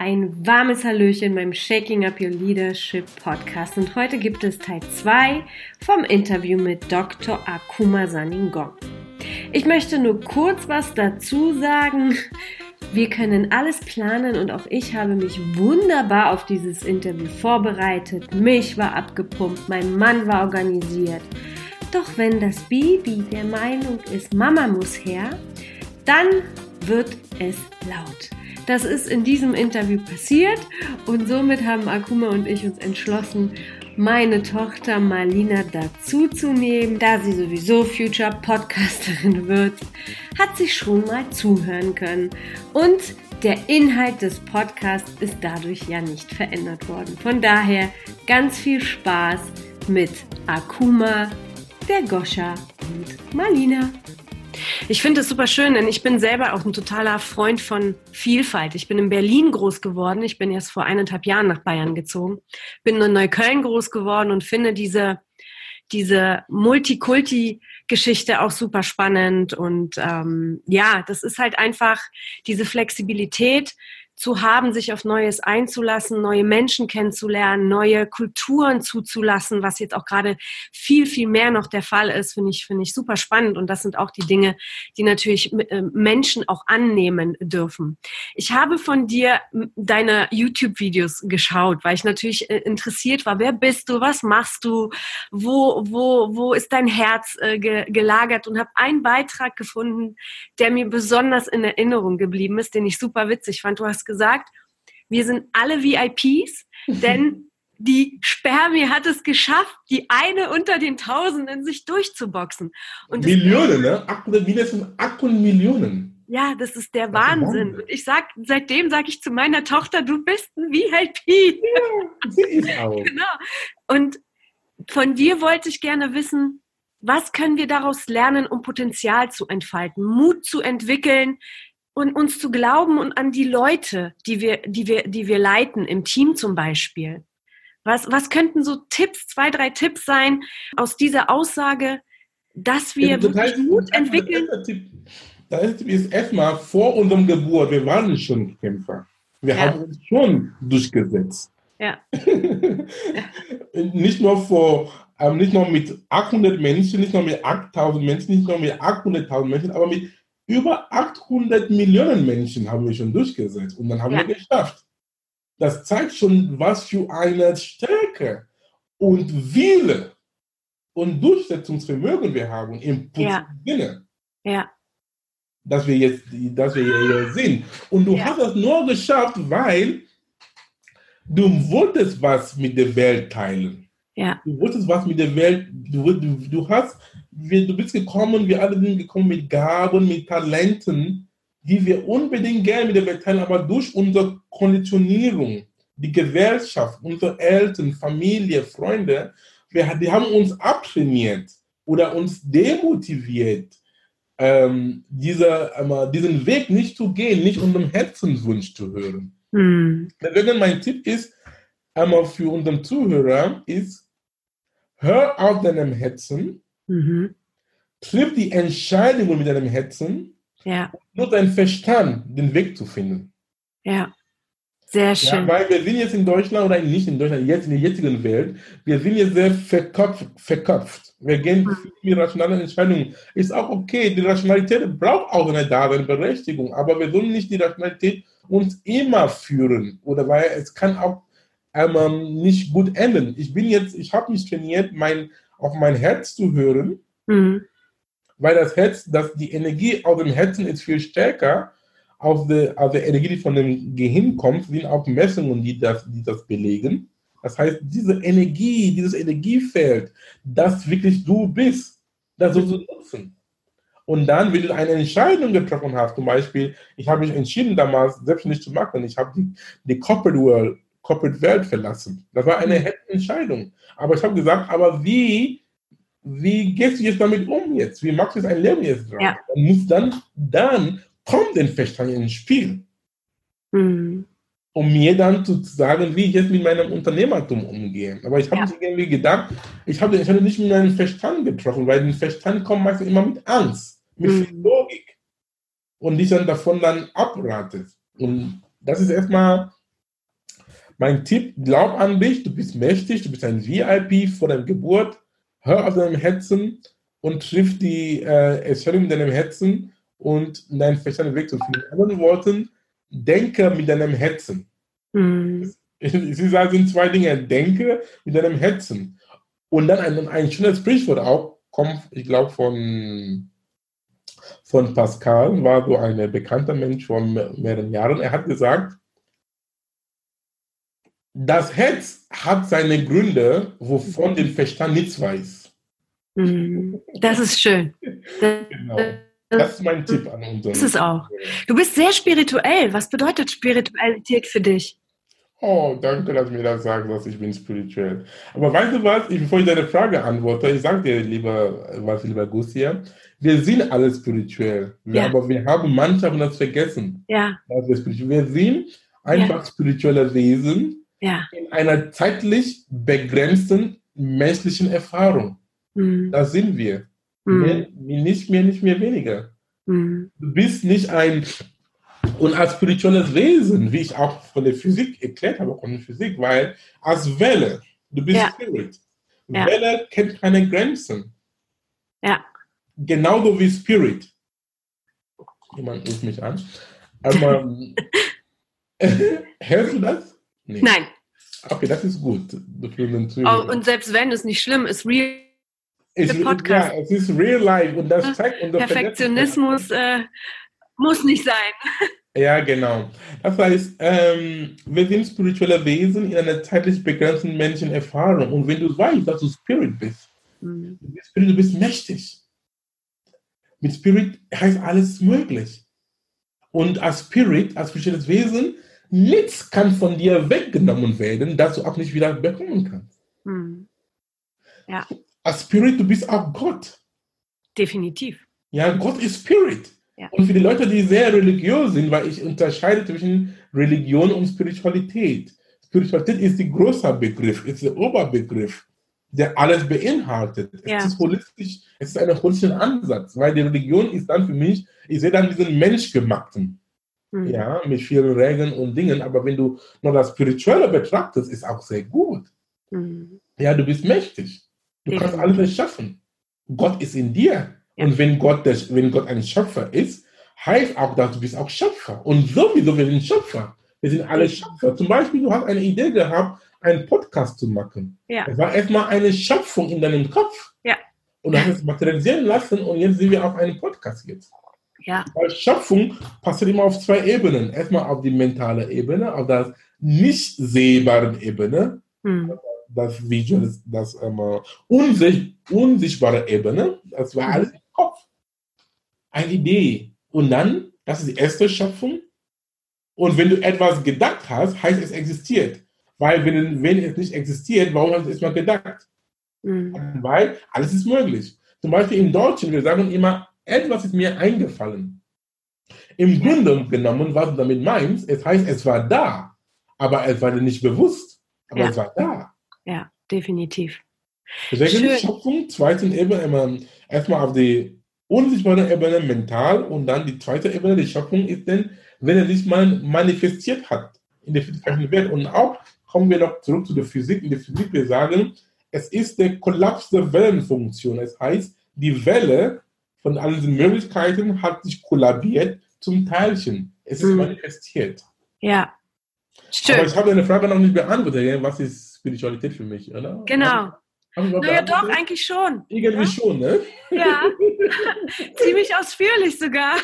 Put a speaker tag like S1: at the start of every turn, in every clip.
S1: Ein warmes Hallöchen beim Shaking Up Your Leadership Podcast und heute gibt es Teil 2 vom Interview mit Dr. Akuma Saningong. Ich möchte nur kurz was dazu sagen. Wir können alles planen und auch ich habe mich wunderbar auf dieses Interview vorbereitet. Mich war abgepumpt, mein Mann war organisiert. Doch wenn das Baby der Meinung ist, Mama muss her, dann wird es laut. Das ist in diesem Interview passiert und somit haben Akuma und ich uns entschlossen, meine Tochter Marlina dazuzunehmen. Da sie sowieso Future Podcasterin wird, hat sie schon mal zuhören können. Und der Inhalt des Podcasts ist dadurch ja nicht verändert worden. Von daher ganz viel Spaß mit Akuma, der Goscha und Marlina. Ich finde es super schön, denn ich bin selber auch ein totaler Freund von Vielfalt. Ich bin in Berlin groß geworden. Ich bin erst vor eineinhalb Jahren nach Bayern gezogen. Bin in Neukölln groß geworden und finde diese, diese Multikulti-Geschichte auch super spannend. Und ähm, ja, das ist halt einfach diese Flexibilität, zu haben, sich auf Neues einzulassen, neue Menschen kennenzulernen, neue Kulturen zuzulassen, was jetzt auch gerade viel, viel mehr noch der Fall ist, finde ich, finde ich super spannend. Und das sind auch die Dinge, die natürlich äh, Menschen auch annehmen dürfen. Ich habe von dir deine YouTube-Videos geschaut, weil ich natürlich äh, interessiert war. Wer bist du? Was machst du? Wo, wo, wo ist dein Herz äh, gelagert? Und habe einen Beitrag gefunden, der mir besonders in Erinnerung geblieben ist, den ich super witzig fand. Du hast gesagt, wir sind alle VIPs, denn die Spermie hat es geschafft, die eine unter den Tausenden sich durchzuboxen.
S2: Und Millionen, ne? 800, mindestens 800 Millionen.
S1: Ja, das ist der Wahnsinn. Und ich sag, seitdem sage ich zu meiner Tochter, du bist ein VIP. Ja, sie ist auch. genau. Und von dir wollte ich gerne wissen, was können wir daraus lernen, um Potenzial zu entfalten, Mut zu entwickeln, und uns zu glauben und an die Leute, die wir, die wir, die wir leiten, im Team zum Beispiel. Was, was könnten so Tipps, zwei, drei Tipps sein aus dieser Aussage, dass wir ja, wirklich heißt, Mut entwickeln?
S2: Erste Tipp ist erstmal vor unserem Geburt, wir waren schon Kämpfer. Wir ja. haben uns schon durchgesetzt. Ja. nicht nur vor, ähm, nicht nur mit 800 Menschen, nicht nur mit 8000 Menschen, nicht nur mit 800.000 Menschen, aber mit über 800 Millionen Menschen haben wir schon durchgesetzt und dann haben ja. wir geschafft. Das zeigt schon, was für eine Stärke und Wille und Durchsetzungsvermögen wir haben im ja. Sinne. Ja. Dass wir jetzt, dass wir hier sind. Und du ja. hast das nur geschafft, weil du wolltest was mit der Welt teilen. Ja. Du wolltest was mit der Welt, du, du, du hast du bist gekommen, wir alle sind gekommen mit Gaben, mit Talenten, die wir unbedingt gerne mit der Welt teilen, aber durch unsere Konditionierung, die Gesellschaft, unsere Eltern, Familie, Freunde, wir, die haben uns abtrainiert oder uns demotiviert, ähm, dieser, äh, diesen Weg nicht zu gehen, nicht unserem Herzenswunsch zu hören. Mhm. Deswegen mein Tipp ist, einmal für unseren Zuhörer ist, hör auf deinem Herzen, Mhm. Triff die Entscheidung mit deinem Herzen, ja. nur dein Verstand, den Weg zu finden.
S1: Ja. Sehr schön.
S2: Ja, weil wir sind jetzt in Deutschland oder nicht in Deutschland, jetzt in der jetzigen Welt, wir sind jetzt sehr verkopft. verkopft. Wir gehen mhm. mit rationalen Entscheidungen. Ist auch okay, die Rationalität braucht auch eine Daseinberechtigung, aber wir sollen nicht die Rationalität uns immer führen oder weil es kann auch ähm, nicht gut enden. Ich bin jetzt, ich habe mich trainiert, mein auf mein Herz zu hören, mhm. weil das Herz, dass die Energie aus dem Herzen ist viel stärker auf die, auf die Energie, die von dem Gehirn kommt, sind auch Messungen, die das, die das belegen. Das heißt, diese Energie, dieses Energiefeld, das wirklich du bist, das sollst du nutzen. Und dann, wenn du eine Entscheidung getroffen hast, zum Beispiel, ich habe mich entschieden, damals selbstständig zu machen, ich habe die, die Corporate World Corporate Welt verlassen. Das war eine mhm. Entscheidung. Aber ich habe gesagt, aber wie, wie gehst du jetzt damit um jetzt? Wie machst du jetzt ein Leben jetzt dran? Ja. Und muss dann, dann kommt den Verstand ins Spiel. Mhm. Um mir dann zu sagen, wie ich jetzt mit meinem Unternehmertum umgehe. Aber ich habe ja. irgendwie gedacht, ich habe ich nicht mit meinem Verstand getroffen, weil der Verstand kommt meistens immer mit Angst, mit mhm. Logik. Und dich dann davon dann abratet. Und das ist erstmal Mein Tipp, glaub an dich, du bist mächtig, du bist ein VIP vor deiner Geburt, hör auf deinem Herzen und triff die äh, Entscheidung in deinem Herzen und deinen Verstand Weg zu finden. In anderen Worten, denke mit deinem Herzen. Mhm. Sie sagen, sind zwei Dinge, denke mit deinem Herzen. Und dann ein, ein schönes Sprichwort auch, kommt, ich glaube, von, von Pascal, war so ein bekannter Mensch vor mehreren Jahren. Er hat gesagt, das Herz hat seine Gründe, wovon der Verstand nichts weiß.
S1: Mhm. Das ist schön.
S2: Das, genau. Das ist mein Tipp an unseren.
S1: Das ist auch. Du bist sehr spirituell. Was bedeutet Spiritualität für dich?
S2: Oh, danke, dass du mir das sagst, dass ich bin spirituell. Aber weißt du was, ich, bevor ich deine Frage antworte, ich sage dir, lieber, was lieber Gussia, wir sind alle spirituell, ja. aber wir haben manchmal das vergessen.
S1: Ja.
S2: wir, wir sind einfach ja. spirituelle Wesen
S1: ja.
S2: in einer zeitlich begrenzten menschlichen Erfahrung. Mhm. Da sind wir. Mhm. Mehr, nicht mehr, nicht mehr weniger. Mhm. Du bist nicht ein und als spirituelles Wesen, wie ich auch von der Physik erklärt habe, von der Physik, weil als Welle, du bist ja. Spirit. Ja. Welle kennt keine Grenzen.
S1: Ja.
S2: Genauso wie Spirit. Jemand ruft mich an. Aber, hörst du das?
S1: Nee. Nein.
S2: Okay, das ist gut.
S1: Oh, und selbst wenn es nicht schlimm ist, real
S2: ist, Podcast. Ja, es ist real life und das zeigt
S1: unser Perfektionismus äh, muss nicht sein.
S2: Ja, genau. Das heißt, ähm, wir sind spirituelle Wesen in einer zeitlich begrenzten menschlichen Erfahrung. Und wenn du weißt, dass du Spirit bist, mhm. du, bist Spirit, du bist mächtig. Mit Spirit heißt alles möglich. Und als Spirit, als spirituelles Wesen, nichts kann von dir weggenommen werden, dass du auch nicht wieder bekommen kannst. Mhm.
S1: Ja.
S2: Als Spirit, du bist auch Gott.
S1: Definitiv.
S2: Ja, Gott ist Spirit. Ja. Und für die Leute, die sehr religiös sind, weil ich unterscheide zwischen Religion und Spiritualität. Spiritualität ist der größere Begriff, ist der Oberbegriff, der alles beinhaltet. Ja. Es ist holistisch, es ist ein holistischer Ansatz, weil die Religion ist dann für mich, ich sehe dann diesen Menschgemachten. Mhm. Ja, mit vielen Regeln und Dingen, aber wenn du nur das Spirituelle betrachtest, ist auch sehr gut. Mhm. Ja, du bist mächtig. Du Definitiv. kannst alles erschaffen. Gott ist in dir. Und wenn Gott, das, wenn Gott ein Schöpfer ist, heißt auch, dass du bist auch Schöpfer. Und sowieso, wir sind Schöpfer. Wir sind alle Schöpfer. Zum Beispiel, du hast eine Idee gehabt, einen Podcast zu machen.
S1: Ja.
S2: Es war erstmal eine Schöpfung in deinem Kopf.
S1: Ja.
S2: Und du hast es materialisieren lassen und jetzt sind wir auf einem Podcast jetzt.
S1: Ja.
S2: Weil Schöpfung passiert immer auf zwei Ebenen. Erstmal auf die mentale Ebene, auf der nicht sehbaren Ebene. Hm das Visual, das, das ähm, unsicht, unsichtbare Ebene, das war alles im Kopf. Eine Idee. Und dann, das ist die erste Schöpfung. Und wenn du etwas gedacht hast, heißt es existiert. Weil wenn, wenn es nicht existiert, warum hast du es mal gedacht? Mhm. Weil alles ist möglich. Zum Beispiel im Deutschen, wir sagen immer, etwas ist mir eingefallen. Im Grunde genommen, was du damit meinst, es heißt, es war da, aber es war dir nicht bewusst, aber ja. es war da
S1: ja, definitiv.
S2: Deswegen Schöpfung, zweite Ebene, erstmal auf die unsichtbare Ebene mental und dann die zweite Ebene der Schöpfung ist dann, wenn er sich mal manifestiert hat in der physischen Welt. Und auch kommen wir noch zurück zu der Physik. In der Physik, wir sagen, es ist der Kollaps der Wellenfunktion. Das heißt, die Welle von all diesen Möglichkeiten hat sich kollabiert zum Teilchen. Es ist mhm. manifestiert.
S1: Ja.
S2: Schön. Aber ich habe deine Frage noch nicht beantwortet. Was ist Spiritualität für mich, oder?
S1: Genau. Naja, doch, eigentlich schon.
S2: Irgendwie ja? schon, ne?
S1: Ja, ziemlich ausführlich sogar.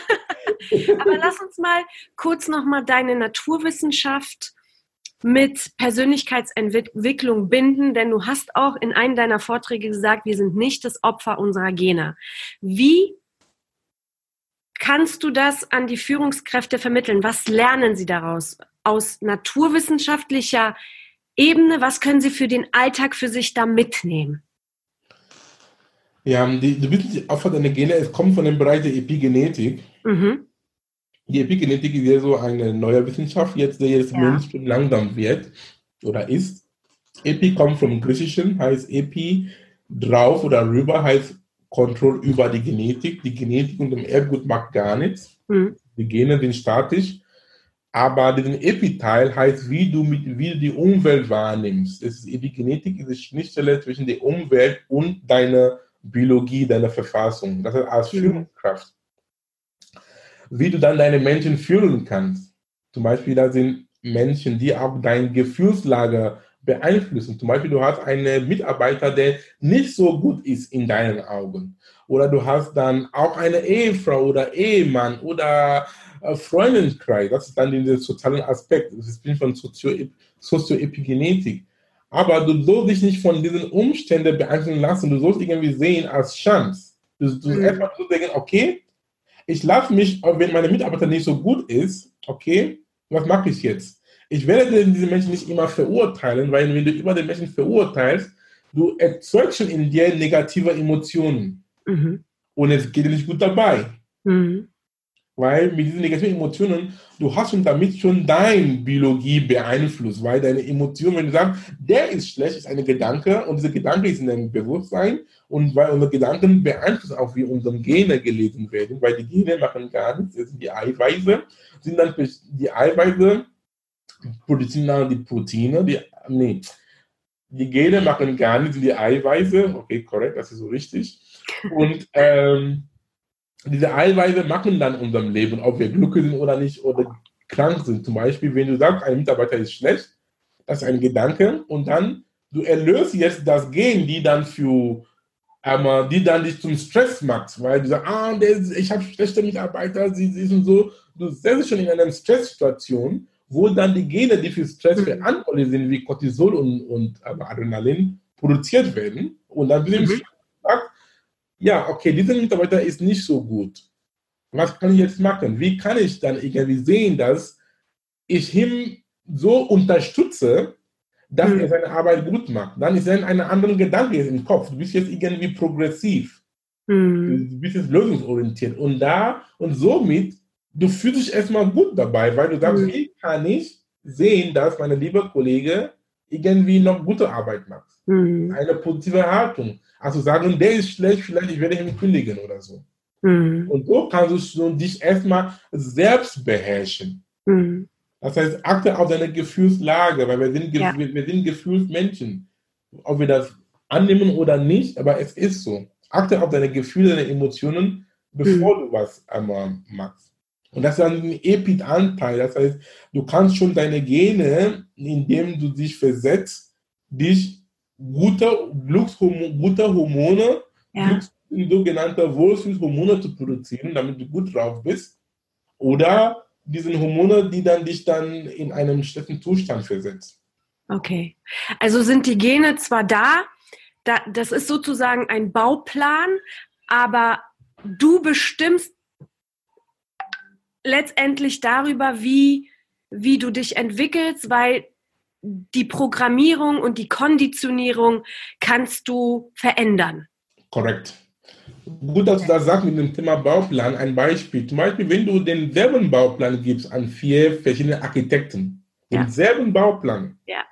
S1: Aber lass uns mal kurz nochmal deine Naturwissenschaft mit Persönlichkeitsentwicklung binden, denn du hast auch in einem deiner Vorträge gesagt, wir sind nicht das Opfer unserer Gene. Wie kannst du das an die Führungskräfte vermitteln? Was lernen sie daraus? Aus naturwissenschaftlicher Ebene, was können Sie für den Alltag für sich da mitnehmen?
S2: Ja, die, du bist Opfer deiner Gene, es kommt von dem Bereich der Epigenetik. Mhm. Die Epigenetik ist ja so eine neue Wissenschaft, jetzt, der jetzt ja. Mainstream langsam wird oder ist. Epi kommt vom Griechischen, heißt Epi, drauf oder rüber heißt Kontrolle über die Genetik. Die Genetik und dem Erbgut macht gar nichts. Mhm. Die Gene sind statisch. Aber diesen Epiteil heißt, wie du, mit, wie du die Umwelt wahrnimmst. Es ist, Epigenetik ist die Schnittstelle zwischen der Umwelt und deiner Biologie, deiner Verfassung. Das heißt, als. Führungskraft. Wie du dann deine Menschen führen kannst. Zum Beispiel, da sind Menschen, die auch dein Gefühlslage beeinflussen. Zum Beispiel, du hast einen Mitarbeiter, der nicht so gut ist in deinen Augen. Oder du hast dann auch eine Ehefrau oder Ehemann oder äh, Freundeskreis. Das ist dann der soziale Aspekt. Das ist von Sozio Sozioepigenetik. Aber du sollst dich nicht von diesen Umständen beeinflussen lassen. Du sollst irgendwie sehen als Chance. Du, du mhm. erstmal so denken, okay, ich lasse mich, wenn meine Mitarbeiter nicht so gut ist, okay, was mache ich jetzt? Ich werde diese Menschen nicht immer verurteilen, weil wenn du immer den Menschen verurteilst, du erzeugst schon in dir negative Emotionen. Mhm. Und es geht dir nicht gut dabei. Mhm. Weil mit diesen negativen Emotionen, du hast schon damit schon deine Biologie beeinflusst, weil deine Emotionen, wenn du sagst, der ist schlecht, ist ein Gedanke und dieser Gedanke ist in deinem Bewusstsein und weil unsere Gedanken beeinflussen auch, wie unsere Gene gelesen werden, weil die Gene machen gar nichts, das sind die Eiweiße, sind dann die Eiweiße produzieren dann die Proteine, die, nee, die Gene machen gar nichts, die Eiweiße, okay, korrekt, das ist so richtig. Und ähm, diese Eiweiße machen dann unserem Leben, ob wir glücklich sind oder nicht oder krank sind. Zum Beispiel, wenn du sagst, ein Mitarbeiter ist schlecht, das ist ein Gedanke und dann du erlöst jetzt das Gen, die dann für ähm, die dann dich zum Stress macht, weil du sagst, ah, ich habe schlechte Mitarbeiter, sie, sie sind so, du setzt schon in einer Stresssituation, wo dann die Gene, die für Stress mhm. verantwortlich sind, wie Cortisol und, und Adrenalin, produziert werden und dann bist du mhm ja, okay, dieser Mitarbeiter ist nicht so gut. Was kann ich jetzt machen? Wie kann ich dann irgendwie sehen, dass ich ihn so unterstütze, dass mhm. er seine Arbeit gut macht? Dann ist er ein anderer Gedanke im Kopf. Du bist jetzt irgendwie progressiv. Mhm. Du bist jetzt lösungsorientiert. Und da und somit, du fühlst dich erstmal gut dabei, weil du sagst, mhm. wie kann ich sehen, dass meine liebe Kollege irgendwie noch gute Arbeit macht? Mhm. Eine positive Haltung. Also sagen, der ist schlecht, vielleicht ich werde ihn kündigen oder so. Mhm. Und so kannst du dich erstmal selbst beherrschen. Mhm. Das heißt, achte auf deine Gefühlslage, weil wir sind, ja. wir, wir sind Gefühlsmenschen. Ob wir das annehmen oder nicht, aber es ist so. Achte auf deine Gefühle, deine Emotionen, bevor mhm. du was einmal machst. Und das ist ein Epid-Anteil. Das heißt, du kannst schon deine Gene, indem du dich versetzt, dich gute, Glückshormone, Hormone, ja. sogenannte Wohlfühlhormone zu produzieren, damit du gut drauf bist. Oder diese Hormone, die dann dich dann in einen schlechten Zustand versetzen.
S1: Okay. Also sind die Gene zwar da, da, das ist sozusagen ein Bauplan, aber du bestimmst letztendlich darüber, wie, wie du dich entwickelst, weil die Programmierung und die Konditionierung kannst du verändern.
S2: Korrekt. Gut, dass du das sagst mit dem Thema Bauplan. Ein Beispiel. Zum Beispiel, wenn du denselben Bauplan gibst an vier verschiedene Architekten. Denselben ja. Bauplan.
S1: Ja.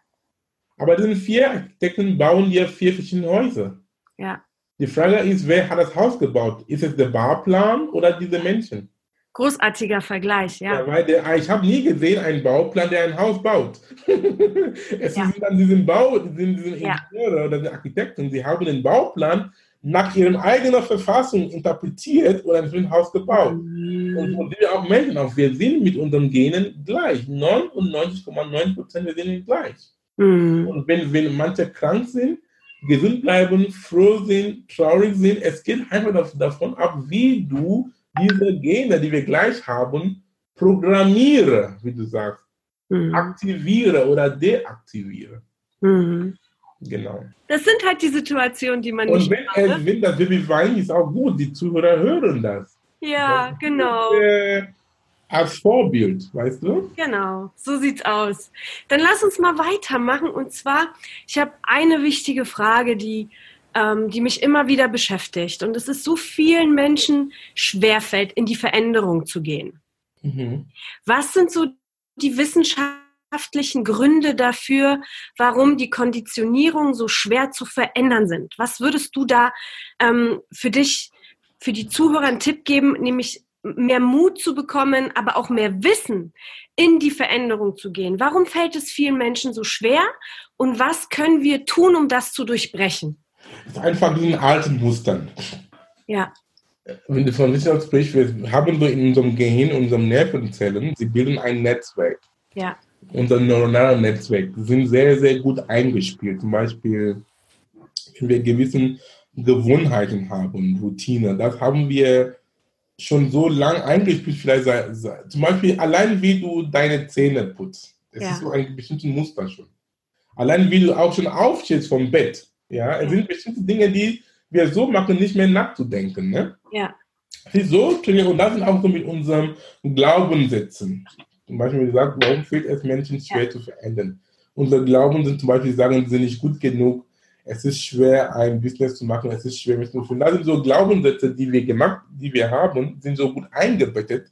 S2: Aber diese vier Architekten bauen dir vier verschiedene Häuser.
S1: Ja.
S2: Die Frage ist, wer hat das Haus gebaut? Ist es der Bauplan oder diese Menschen?
S1: Großartiger Vergleich, ja. ja
S2: weil der, ich habe nie gesehen einen Bauplan, der ein Haus baut. es ja. sind dann diesen Bau, diesen, diesen ja. Ingenieure oder die Architekten, die haben den Bauplan nach ihrer eigenen Verfassung interpretiert und ein Haus gebaut. Mhm. Und so wir auch Menschen auch. Wir sind mit unseren Genen gleich. 99,9 Prozent wir sind gleich. Mhm. Und wenn, wenn manche krank sind, gesund bleiben, froh sind, traurig sind, es geht einfach davon ab, wie du diese Gene, die wir gleich haben, programmiere, wie du sagst, mhm. aktiviere oder deaktiviere. Mhm. Genau.
S1: Das sind halt die Situationen, die man
S2: Und nicht wenn, macht, ne? wenn das Baby weint, ist auch gut, die Zuhörer hören das.
S1: Ja, das genau.
S2: Ist, äh, als Vorbild, weißt du?
S1: Genau, so sieht's aus. Dann lass uns mal weitermachen. Und zwar, ich habe eine wichtige Frage, die ähm, die mich immer wieder beschäftigt. Und es ist so vielen Menschen schwerfällt, in die Veränderung zu gehen. Mhm. Was sind so die wissenschaftlichen Gründe dafür, warum die Konditionierung so schwer zu verändern sind? Was würdest du da ähm, für dich, für die Zuhörer einen Tipp geben, nämlich mehr Mut zu bekommen, aber auch mehr Wissen in die Veränderung zu gehen? Warum fällt es vielen Menschen so schwer und was können wir tun, um das zu durchbrechen?
S2: Es ist einfach diesen alten Mustern.
S1: Ja.
S2: Wenn du von Wissenschaft sprichst, wir haben so in unserem Gehirn, in unseren Nervenzellen, sie bilden ein Netzwerk.
S1: Ja.
S2: Unser neuronale Netzwerk sind sehr, sehr gut eingespielt. Zum Beispiel, wenn wir gewisse Gewohnheiten haben, Routine, das haben wir schon so lang eingespielt, vielleicht zum Beispiel allein wie du deine Zähne putzt. Das ja. ist so ein bestimmtes Muster schon. Allein wie du auch schon aufstehst vom Bett. Ja, es sind bestimmte Dinge, die wir so machen, nicht mehr nachzudenken. Ne?
S1: Ja.
S2: So, und das sind auch so mit unserem Glaubenssätzen. Zum Beispiel gesagt, warum fehlt es Menschen schwer ja. zu verändern? Unsere Glauben sind zum Beispiel sagen, sie sind nicht gut genug, es ist schwer, ein Business zu machen, es ist schwer, mit zu Das sind so Glaubenssätze, die wir gemacht, die wir haben, sind so gut eingebettet.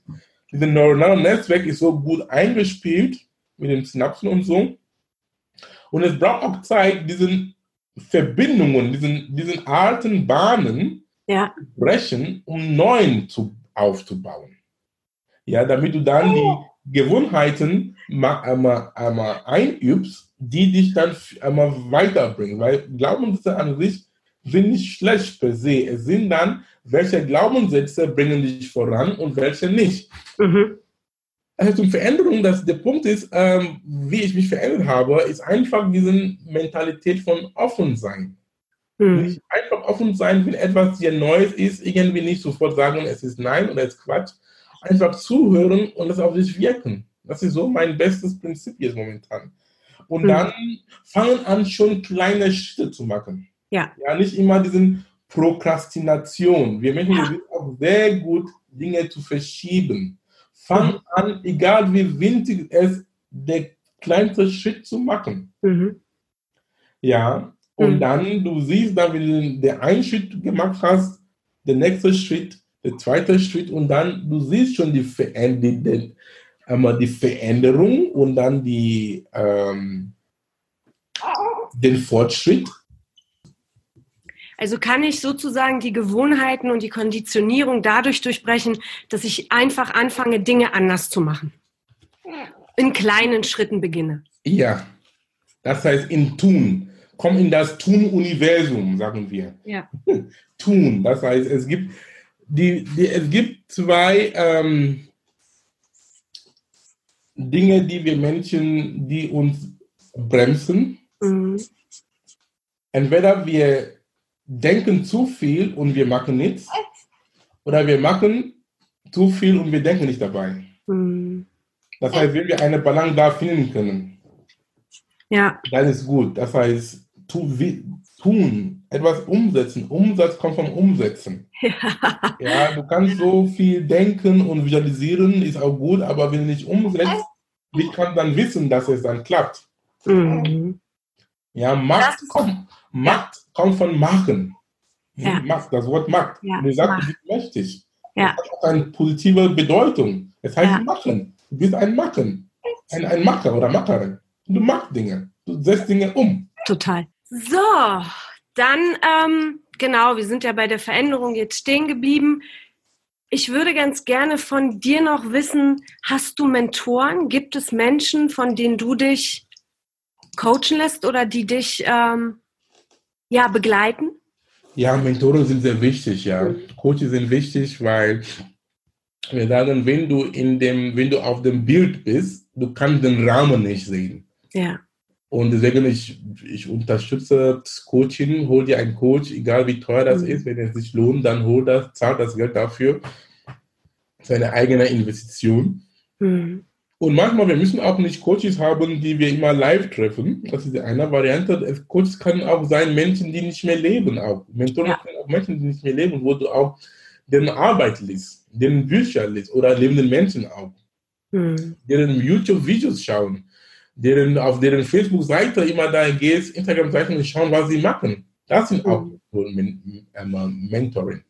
S2: Dieses neuronale Netzwerk ist so gut eingespielt mit den Synapsen und so. Und es braucht auch Zeit, diesen Verbindungen, diesen, diesen alten Bahnen
S1: ja.
S2: brechen, um neuen zu, aufzubauen. Ja, damit du dann die Gewohnheiten mal, einmal, einmal einübst, die dich dann einmal weiterbringen. Weil Glaubenssätze an sich sind nicht schlecht per se. Es sind dann, welche Glaubenssätze bringen dich voran und welche nicht. Mhm. Also zum Veränderung, dass der Punkt ist, ähm, wie ich mich verändert habe, ist einfach diese Mentalität von offen sein. Nicht einfach offen sein, wenn etwas hier Neues ist, irgendwie nicht sofort sagen, es ist Nein oder es ist Quatsch. Einfach zuhören und das auf sich wirken. Das ist so mein bestes Prinzip jetzt momentan. Und mhm. dann fangen an, schon kleine Schritte zu machen.
S1: Ja.
S2: Ja, nicht immer diesen Prokrastination. Wir Menschen ja. sind auch sehr gut, Dinge zu verschieben. Fang mhm. an, egal wie winzig es der kleinste Schritt zu machen. Mhm. Ja, und mhm. dann, du siehst, da, wenn du den einen Schritt gemacht hast, der nächste Schritt, der zweite Schritt und dann, du siehst schon die, die, einmal die Veränderung und dann die, ähm, den Fortschritt.
S1: Also kann ich sozusagen die Gewohnheiten und die Konditionierung dadurch durchbrechen, dass ich einfach anfange, Dinge anders zu machen. In kleinen Schritten beginne.
S2: Ja, das heißt in Tun. Komm in das Tun-Universum, sagen wir.
S1: Ja.
S2: Tun, das heißt, es gibt, die, die, es gibt zwei ähm, Dinge, die wir Menschen, die uns bremsen. Mhm. Entweder wir denken zu viel und wir machen nichts, oder wir machen zu viel und wir denken nicht dabei. Mhm. Das heißt, wenn wir eine Balance da finden können,
S1: ja.
S2: dann ist gut. Das heißt, tu, tun, etwas umsetzen. Umsatz kommt vom Umsetzen. Ja. ja, du kannst so viel denken und visualisieren, ist auch gut, aber wenn du nicht umsetzt, wie kann dann wissen, dass es dann klappt? Mhm. Ja, Macht, kommt, Macht kommt von Machen. Ja. Macht, das Wort Macht. Ja. Und du sagst, du bist mächtig. Ja. Das hat auch eine positive Bedeutung. Es heißt ja. machen. Du bist ein Machen. Ein, ein Macher oder Macherin. Du machst Dinge. Du setzt Dinge um.
S1: Total. So, dann, ähm, genau, wir sind ja bei der Veränderung jetzt stehen geblieben. Ich würde ganz gerne von dir noch wissen, hast du Mentoren? Gibt es Menschen, von denen du dich coachen lässt oder die dich ähm, ja, begleiten?
S2: Ja, Mentoren sind sehr wichtig, ja. Mhm. Coaches sind wichtig, weil wir sagen, wenn du in dem, wenn du auf dem Bild bist, du kannst den Rahmen nicht sehen.
S1: Ja.
S2: Und deswegen, ich, ich unterstütze das Coaching, hol dir einen Coach, egal wie teuer das mhm. ist, wenn es sich lohnt, dann hol das, zahl das Geld dafür. Seine eigene Investition. Mhm. Und manchmal, wir müssen auch nicht Coaches haben, die wir immer live treffen. Das ist eine Variante. Coaches können auch sein Menschen, die nicht mehr leben. Auch. Mentoren ja. können auch Menschen, die nicht mehr leben, wo du auch deren Arbeit liest, deren Bücher liest oder lebenden Menschen auch. Mhm. Deren YouTube-Videos schauen deren, auf deren Facebook-Seite immer da gehst, Instagram-Seiten und schauen, was sie machen. Das sind auch mhm. Mentoring.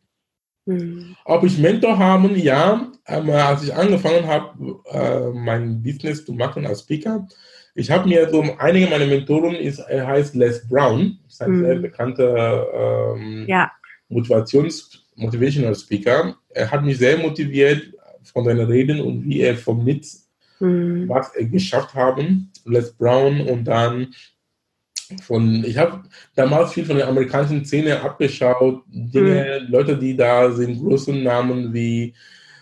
S2: Mhm. Ob ich Mentor haben, ja, aber als ich angefangen habe, äh, mein Business zu machen als Speaker, ich habe mir so einige meiner Mentoren ist, er heißt Les Brown, ist ein mhm. sehr bekannter ähm,
S1: ja.
S2: Motivations Motivational Speaker. Er hat mich sehr motiviert von seinen Reden und wie er vom Nitz mhm. was er geschafft haben. Les Brown und dann von, ich habe damals viel von der amerikanischen Szene abgeschaut, Dinge, mhm. Leute, die da sind, große Namen wie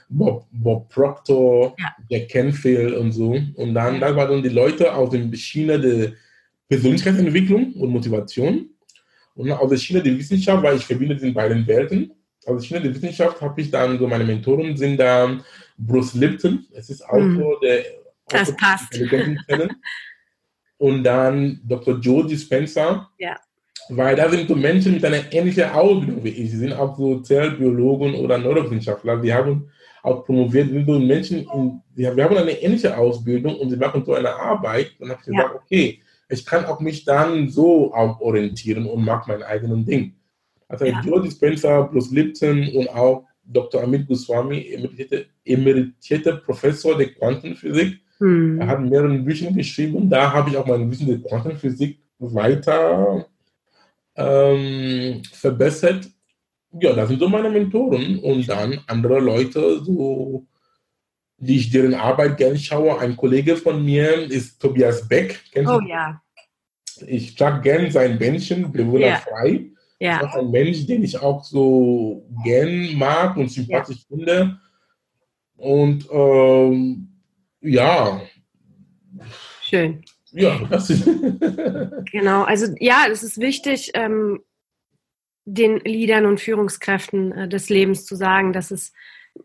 S2: Bob, Bob Proctor, ja. Jack Canfield und so. Und dann, da waren dann die Leute aus der Schiene der Persönlichkeitsentwicklung und Motivation. Und aus der Schiene der Wissenschaft, weil ich verbinde den beiden Welten. Aus der Schiene der Wissenschaft habe ich dann so meine Mentoren sind da Bruce Lipton, es ist Autor mhm. der
S1: das passt.
S2: Und dann Dr. Joe Dispenza.
S1: Ja.
S2: Weil da sind so Menschen mit einer ähnlichen Ausbildung wie ich. Sie sind auch so Zellbiologen oder Neurowissenschaftler. Die haben auch promoviert, sind so Menschen, in, wir haben eine ähnliche Ausbildung und sie machen so eine Arbeit. Und dann habe ich gesagt, ja. okay, ich kann auch mich dann so auch orientieren und mache mein eigenes Ding. Also ja. Joe Dispenza plus Lipton und auch Dr. Amit Goswami, emeritierte, emeritierte Professor der Quantenphysik. Hm. Er hat mehrere Bücher geschrieben und da habe ich auch mein Wissen der Quantenphysik weiter ähm, verbessert. Ja, das sind so meine Mentoren und dann andere Leute, so, die ich deren Arbeit gerne schaue. Ein Kollege von mir ist Tobias Beck.
S1: Kennst oh du? ja.
S2: Ich trage gerne sein Bändchen, bewohnerfrei. Ja. Ja. Das ist ein Mensch, den ich auch so gern mag und sympathisch ja. finde. Und ähm, ja.
S1: Schön.
S2: Ja, das ist
S1: genau, also ja, es ist wichtig, ähm, den Leadern und Führungskräften äh, des Lebens zu sagen, dass es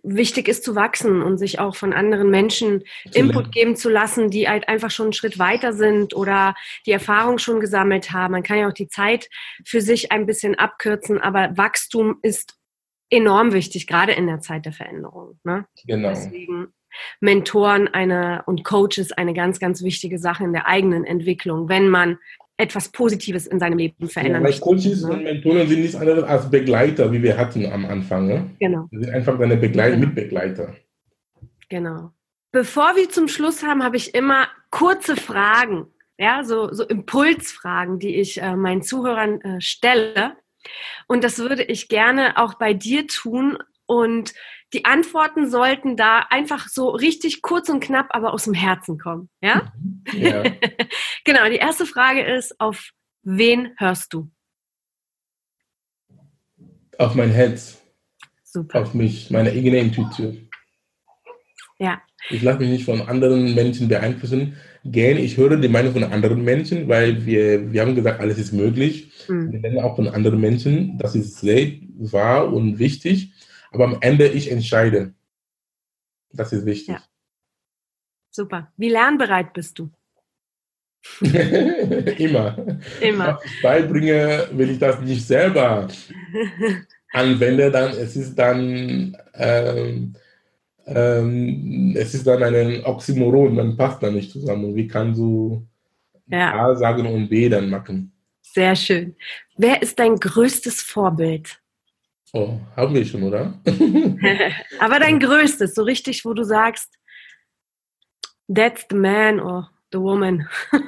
S1: wichtig ist zu wachsen und sich auch von anderen Menschen Input geben zu lassen, die halt einfach schon einen Schritt weiter sind oder die Erfahrung schon gesammelt haben. Man kann ja auch die Zeit für sich ein bisschen abkürzen, aber Wachstum ist enorm wichtig, gerade in der Zeit der Veränderung. Ne?
S2: Genau.
S1: Deswegen Mentoren eine, und Coaches eine ganz, ganz wichtige Sache in der eigenen Entwicklung, wenn man etwas Positives in seinem Leben verändern
S2: ja, weil Coaches ne? und Mentoren sind nichts anderes als Begleiter, wie wir hatten am Anfang. Ne?
S1: Genau.
S2: Sie sind einfach deine Begleit genau. Mitbegleiter.
S1: Genau. Bevor wir zum Schluss haben, habe ich immer kurze Fragen, ja, so, so Impulsfragen, die ich äh, meinen Zuhörern äh, stelle. Und das würde ich gerne auch bei dir tun. Und die Antworten sollten da einfach so richtig kurz und knapp, aber aus dem Herzen kommen. Ja? ja. genau, die erste Frage ist, auf wen hörst du?
S2: Auf mein Herz. Super. Auf mich, meine eigene Intuition.
S1: Ja.
S2: Ich lasse mich nicht von anderen Menschen beeinflussen. Gerne, ich höre die Meinung von anderen Menschen, weil wir, wir haben gesagt, alles ist möglich. Mhm. Wir lernen auch von anderen Menschen. Das ist sehr wahr und wichtig. Aber am Ende ich entscheide. Das ist wichtig. Ja.
S1: Super. Wie lernbereit bist du?
S2: Immer.
S1: Immer.
S2: Was ich beibringe, wenn ich das nicht selber anwende, dann es ist dann ähm, ähm, es ist dann ein Oxymoron, dann passt da nicht zusammen. Wie kannst du ja. A sagen und B dann machen?
S1: Sehr schön. Wer ist dein größtes Vorbild?
S2: Oh, haben wir schon, oder?
S1: Aber dein größtes, so richtig, wo du sagst, that's the man or the woman.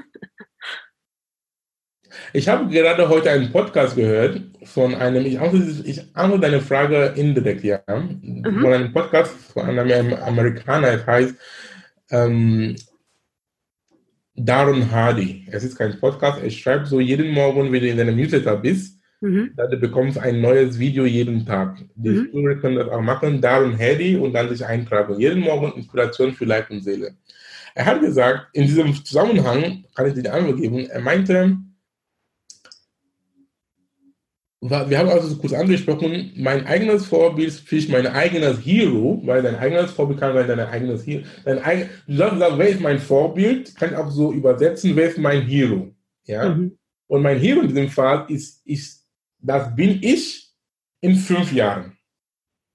S2: ich habe gerade heute einen Podcast gehört von einem, ich antworte, ich antworte deine Frage indirekt, ja, mhm. von einem Podcast von einem Amerikaner, es heißt ähm, Darren Hardy. Es ist kein Podcast, er schreibt so jeden Morgen, wenn du in deinem Newsletter bist, Mhm. Du bekommst ein neues Video jeden Tag. Die mhm. Schüler können das auch machen, darum Handy und dann sich eintragen. Jeden Morgen Inspiration für Leib und Seele. Er hat gesagt, in diesem Zusammenhang, kann ich dir die Antwort geben, er meinte, wir haben also kurz angesprochen, mein eigenes Vorbild ist mein eigenes Hero, weil dein eigenes Vorbild kann sein, dein eigenes Hero. Dein eigen, du sagen, wer ist mein Vorbild? Kann ich auch so übersetzen, wer ist mein Hero? Ja? Mhm. Und mein Hero in diesem Fall ist, ist das bin ich in fünf Jahren.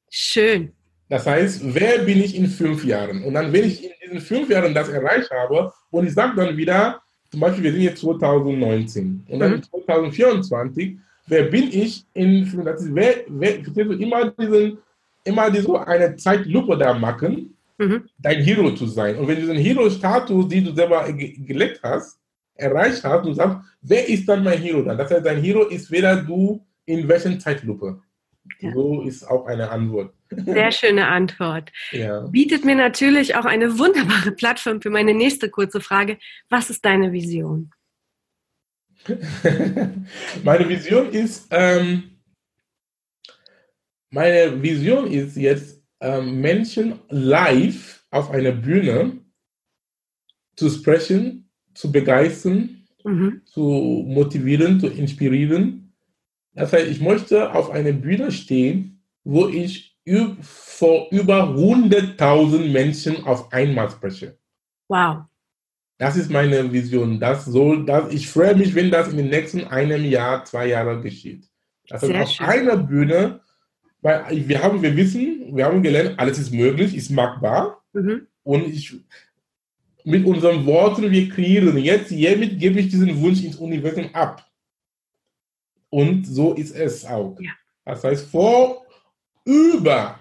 S1: Schön.
S2: Das heißt, wer bin ich in fünf Jahren? Und dann, wenn ich in diesen fünf Jahren das erreicht habe, und ich sage dann wieder, zum Beispiel, wir sind jetzt 2019 und dann mhm. 2024, wer bin ich in fünf Jahren? Wer, wer, immer diesen, immer diese, eine Zeitlupe da machen, mhm. dein Hero zu sein. Und wenn du diesen Hero-Status, den du selber gelegt hast, erreicht hast und sagst, wer ist dann mein Hero dann? Das heißt, dein Hero ist weder du in welchen Zeitlupe. Ja. So ist auch eine Antwort.
S1: Sehr schöne Antwort. Ja. Bietet mir natürlich auch eine wunderbare Plattform für meine nächste kurze Frage. Was ist deine Vision?
S2: meine Vision ist, ähm, meine Vision ist jetzt, ähm, Menschen live auf einer Bühne zu sprechen, zu begeistern, mhm. zu motivieren, zu inspirieren. Das heißt, ich möchte auf einer Bühne stehen, wo ich vor über 100.000 Menschen auf einmal spreche.
S1: Wow.
S2: Das ist meine Vision. Das soll, das, ich freue mich, wenn das in den nächsten einem Jahr, zwei Jahren geschieht. Das heißt, auf schön. einer Bühne, weil wir haben, wir wissen, wir haben gelernt, alles ist möglich, ist machbar. Mhm. Und ich, mit unseren Worten, wir kreieren. Jetzt, hiermit gebe ich diesen Wunsch ins Universum ab. Und so ist es auch. Ja. Das heißt, vor über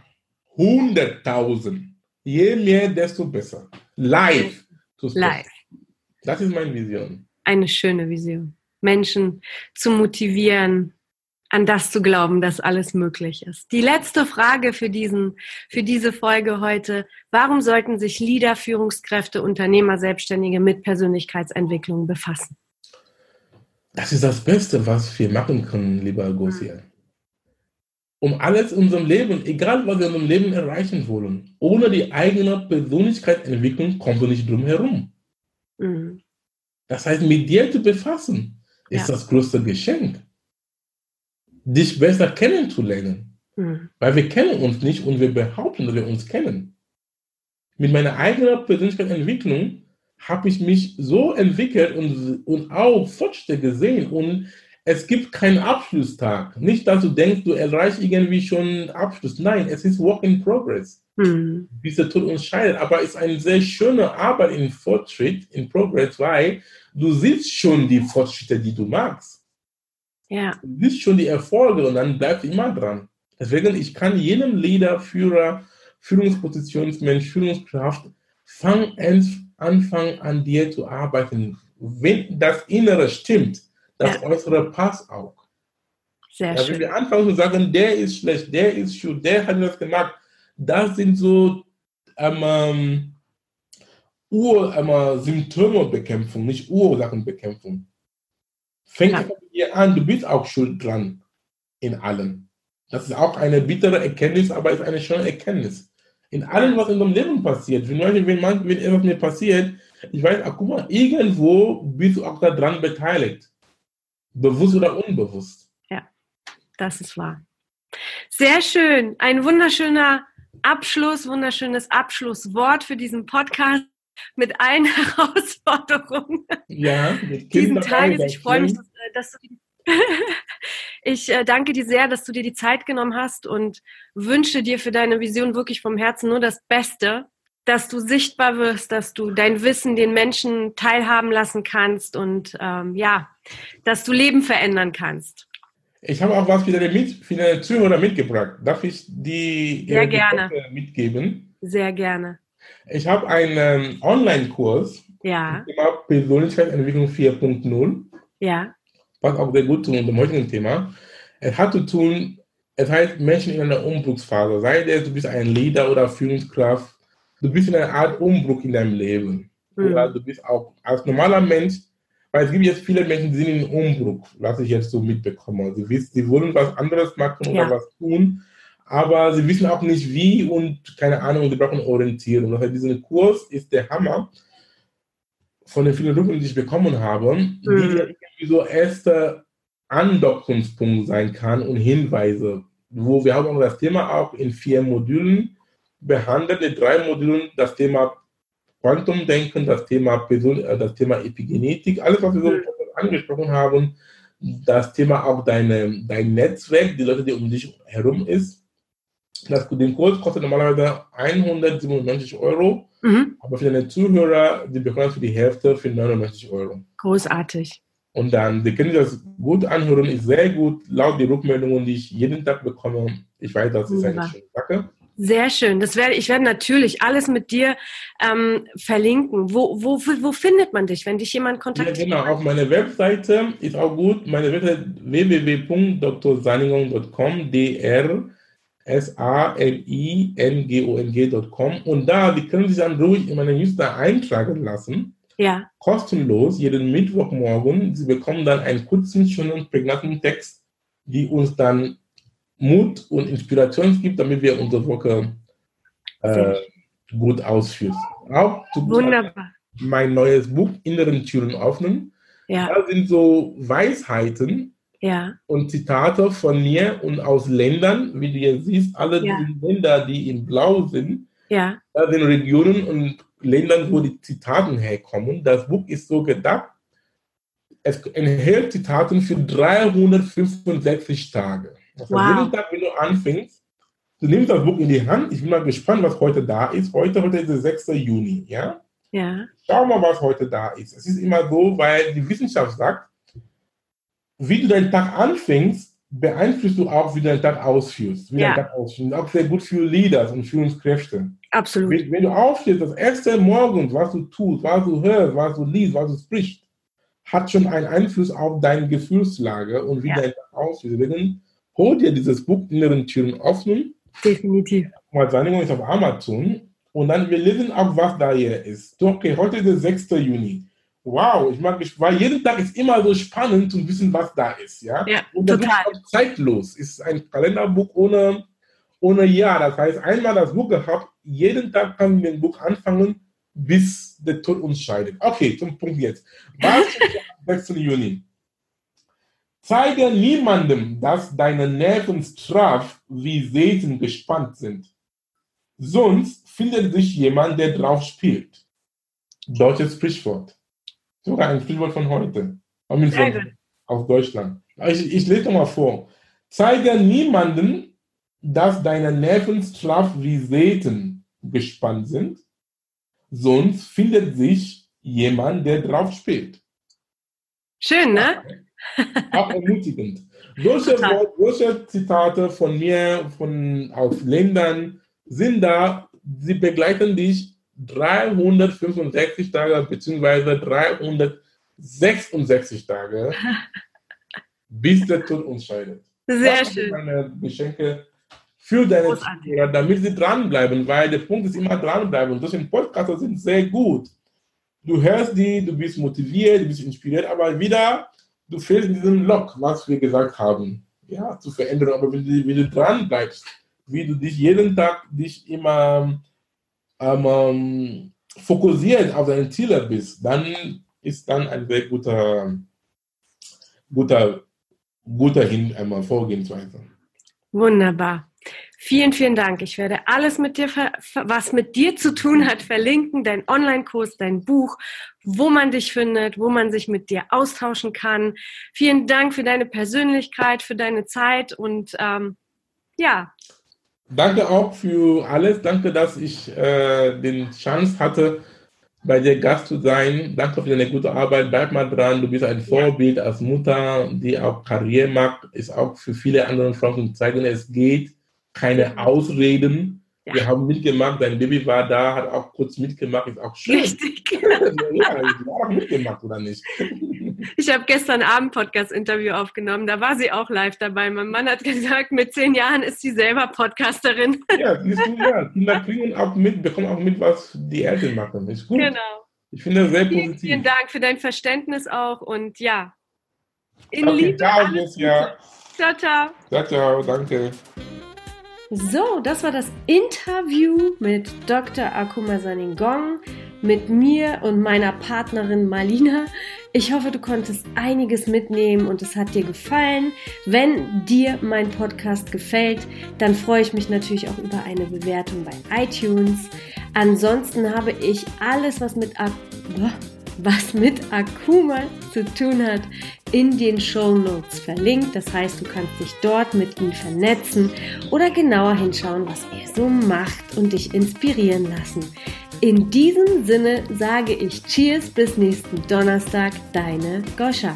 S2: 100.000, je mehr, desto besser. Live.
S1: Live.
S2: Das ist meine Vision.
S1: Eine schöne Vision. Menschen zu motivieren, an das zu glauben, dass alles möglich ist. Die letzte Frage für diesen, für diese Folge heute. Warum sollten sich Leader, Führungskräfte, Unternehmer, Selbstständige mit Persönlichkeitsentwicklung befassen?
S2: Das ist das Beste, was wir machen können, lieber Gosia. Um alles in unserem Leben, egal was wir in unserem Leben erreichen wollen, ohne die eigene Persönlichkeitsentwicklung kommen wir nicht drum herum. Mhm. Das heißt, mit dir zu befassen, ist ja. das größte Geschenk dich besser kennenzulernen. Mhm. Weil wir kennen uns nicht und wir behaupten, dass wir uns kennen. Mit meiner eigenen Persönlichkeitsentwicklung habe ich mich so entwickelt und, und auch Fortschritte gesehen. Und es gibt keinen Abschlusstag. Nicht, dass du denkst, du erreichst irgendwie schon Abschluss. Nein, es ist Work in Progress. Mhm. Bis der Tod uns scheidet. Aber es ist eine sehr schöne Arbeit in Fortschritt, in Progress, weil du siehst schon die Fortschritte, die du magst. Ja. Du siehst schon die Erfolge und dann bleibst du immer dran. Deswegen, ich kann jedem Leader, Führer, Führungspositionsmensch, Führungskraft, fang an, anfangen an dir zu arbeiten. Wenn das Innere stimmt, das ja. Äußere passt auch. Sehr ja. Wenn wir anfangen zu sagen, der ist schlecht, der ist schuld, der hat das gemacht, das sind so ähm, ähm Ur, ähm, Symptomebekämpfung, nicht Ursachenbekämpfung. Fängt ja. dir an, du bist auch schuld dran in allem. Das ist auch eine bittere Erkenntnis, aber ist eine schöne Erkenntnis. In allem, was in deinem Leben passiert, wenn, wenn, man, wenn etwas mir passiert, ich weiß, ach, guck mal, irgendwo bist du auch daran beteiligt. Bewusst oder unbewusst.
S1: Ja, das ist wahr. Sehr schön. Ein wunderschöner Abschluss, wunderschönes Abschlusswort für diesen Podcast mit allen Herausforderungen ja, mit diesen Tages. Ich freue mich, dass, du ich äh, danke dir sehr, dass du dir die Zeit genommen hast und wünsche dir für deine Vision wirklich vom Herzen nur das Beste, dass du sichtbar wirst, dass du dein Wissen den Menschen teilhaben lassen kannst und ähm, ja, dass du Leben verändern kannst.
S2: Ich habe auch was für deine, Mit für deine Zuhörer mitgebracht. Darf ich die,
S1: Sehr gerne.
S2: mitgeben?
S1: Sehr gerne.
S2: Ich habe einen Online-Kurs.
S1: Ja.
S2: Thema Persönlichkeitsentwicklung 4.0.
S1: Ja.
S2: Passt auch sehr gut zu unserem heutigen Thema. Es hat zu tun, es heißt Menschen in einer Umbruchsphase. Sei es, du bist ein Leader oder Führungskraft, du bist in einer Art Umbruch in deinem Leben. Mhm. Oder du bist auch als normaler Mensch, weil es gibt jetzt viele Menschen, die sind in Umbruch, was ich jetzt so mitbekomme. Sie, wissen, sie wollen was anderes machen ja. oder was tun, aber sie wissen auch nicht wie und keine Ahnung, sie brauchen Orientierung. Heißt, dieser Kurs ist der Hammer von den vielen Rückmeldungen, die ich bekommen habe, mhm. die so erster Andockungspunkt sein kann und Hinweise, wo wir haben das Thema auch in vier Modulen behandelt, in drei Modulen das Thema Quantumdenken, das Thema Person, äh, das Thema Epigenetik, alles, was wir so mhm. angesprochen haben, das Thema auch deine, dein Netzwerk, die Leute, die um dich herum ist, das, den Kurs kostet normalerweise 197 Euro, mhm. aber für deine Zuhörer, die bekommen für die Hälfte für 99 Euro.
S1: Großartig.
S2: Und dann, die können das gut anhören, ist sehr gut, laut die Rückmeldungen, die ich jeden Tag bekomme. Ich weiß, das ist eine schöne Sache.
S1: Sehr schön. Das werde, ich werde natürlich alles mit dir ähm, verlinken. Wo, wo, wo findet man dich, wenn dich jemand kontaktiert?
S2: Ja, genau, auf meiner Webseite ist auch gut. Meine Webseite www.drsaningon.com, dr S-A-L-I-N-G-O-N-G.com und da, die können sich dann ruhig in meine Newsletter eintragen lassen.
S1: Ja.
S2: Kostenlos, jeden Mittwochmorgen. Sie bekommen dann einen kurzen, schönen, prägnanten Text, die uns dann Mut und Inspiration gibt, damit wir unsere Woche äh, gut ausführen. Auch
S1: Wunderbar.
S2: mein neues Buch Inneren Türen öffnen.
S1: Ja.
S2: Da sind so Weisheiten
S1: ja.
S2: und Zitate von mir und aus Ländern, wie du jetzt siehst, alle
S1: Ja.
S2: die Länder, die in Blau sind,
S1: Ja.
S2: da sind Regionen und Ländern, wo die Zitaten herkommen. Das Buch ist so gedacht, es enthält Zitaten für 365 Tage. Also
S1: Wow.
S2: jeden Tag, wenn du anfängst, du nimmst das Buch in die Hand. Ich bin mal gespannt, was heute da ist. Heute, heute ist der 6. Juni, ja?
S1: Ja.
S2: Schau mal, was heute da ist. Es ist immer so, weil die Wissenschaft sagt, wie du deinen Tag anfängst, beeinflusst du auch, wie du deinen Tag ausführst. Wie
S1: Ja.
S2: deinen Tag ausführst. Auch sehr gut für Leaders und Führungskräfte.
S1: Absolut.
S2: Wenn, wenn du aufstehst, das erste morgens, was du tust, was du hörst, was du liest, was du sprichst, hat schon einen Einfluss auf deine Gefühlslage und wie
S1: Ja.
S2: dein Tag aussieht. Deswegen hol dir dieses Buch Inneren Türen öffnen.
S1: Definitiv.
S2: Mal Sanierung ist auf Amazon. Und dann, wir lesen auch, was da hier ist. So, Okay, heute ist der 6. Juni. Wow, ich mag mich, weil jeden Tag ist immer so spannend zu wissen, was da ist. Ja,
S1: Ja,
S2: und das
S1: total.
S2: ist auch zeitlos. Ist ein Kalenderbuch ohne, ohne Jahr. Das heißt, einmal das Buch gehabt, jeden Tag kann man mit dem Buch anfangen, bis der Tod uns scheidet. Okay, zum Punkt jetzt. Was steht am 6. Juni? Zeige niemandem, dass deine Nerven straff wie Säten gespannt sind. Sonst findet sich jemand, der drauf spielt. Deutsches Sprichwort. Sogar ein Sprichwort von heute. Aus Deutschland. Ich, ich lese mal vor. Zeige niemanden, dass deine Nerven straff wie Säten gespannt sind, sonst findet sich jemand, der drauf spielt.
S1: Schön, ne?
S2: Auch ermutigend. Solche. Wort- solche Zitate von mir, von aus Ländern, sind da, sie begleiten dich 365 Tage beziehungsweise 366 Tage, bis der Tod uns scheidet.
S1: Sehr
S2: Das
S1: schön.
S2: Meine Geschenke für deine. Zuhörer, damit sie dranbleiben, weil der Punkt ist immer dranbleiben. Und solche Podcaster sind sehr gut. Du hörst die, du bist motiviert, du bist inspiriert, aber wieder, du fehlst in diesem Lock, was wir gesagt haben, ja, zu verändern. Aber wenn du, wenn du dran bleibst, wie du dich jeden Tag dich immer ähm, ähm, fokussiert auf deine Ziele bist, dann ist dann ein sehr guter, guter, guter Hin einmal Vorgehensweise.
S1: Wunderbar. Vielen, vielen Dank. Ich werde alles mit dir, was mit dir zu tun hat, verlinken. Dein Online-Kurs, dein Buch, wo man dich findet, wo man sich mit dir austauschen kann. Vielen Dank für deine Persönlichkeit, für deine Zeit und ähm, ja,
S2: Danke auch für alles. Danke, dass ich äh, den Chance hatte, bei dir Gast zu sein. Danke für deine gute Arbeit. Bleib mal dran. Du bist ein Vorbild als Mutter, die auch Karriere macht. Ist auch für viele andere Frauen zu zeigen, es geht. Keine Ausreden. Wir haben mitgemacht. Dein Baby war da, hat auch kurz mitgemacht. Ist auch schön.
S1: richtig.
S2: ja, ich war auch mitgemacht, oder nicht?
S1: Ich habe gestern Abend Podcast-Interview aufgenommen. Da war sie auch live dabei. Mein Mann hat gesagt, mit zehn Jahren ist sie selber Podcasterin.
S2: Ja, siehst du, ja. Kinder kriegen auch mit, bekommen auch mit, was die Eltern machen. Ist gut.
S1: Genau.
S2: Ich finde das sehr
S1: Vielen,
S2: positiv.
S1: vielen Dank für dein Verständnis auch und ja. In
S2: Okay,
S1: Liebe.
S2: ciao,
S1: alles. Gute. Ciao, ciao.
S2: Ciao, ciao, danke.
S1: So, das war das Interview mit Dr. Akuma Saningong, mit mir und meiner Partnerin Malina. Ich hoffe, du konntest einiges mitnehmen und es hat dir gefallen. Wenn dir mein Podcast gefällt, dann freue ich mich natürlich auch über eine Bewertung bei iTunes. Ansonsten habe ich alles, was mit, Ak was mit Akuma zu tun hat, in den Show Notes verlinkt. Das heißt, du kannst dich dort mit ihm vernetzen oder genauer hinschauen, was er so macht und dich inspirieren lassen. In diesem Sinne sage ich Cheers bis nächsten Donnerstag, deine Goscha.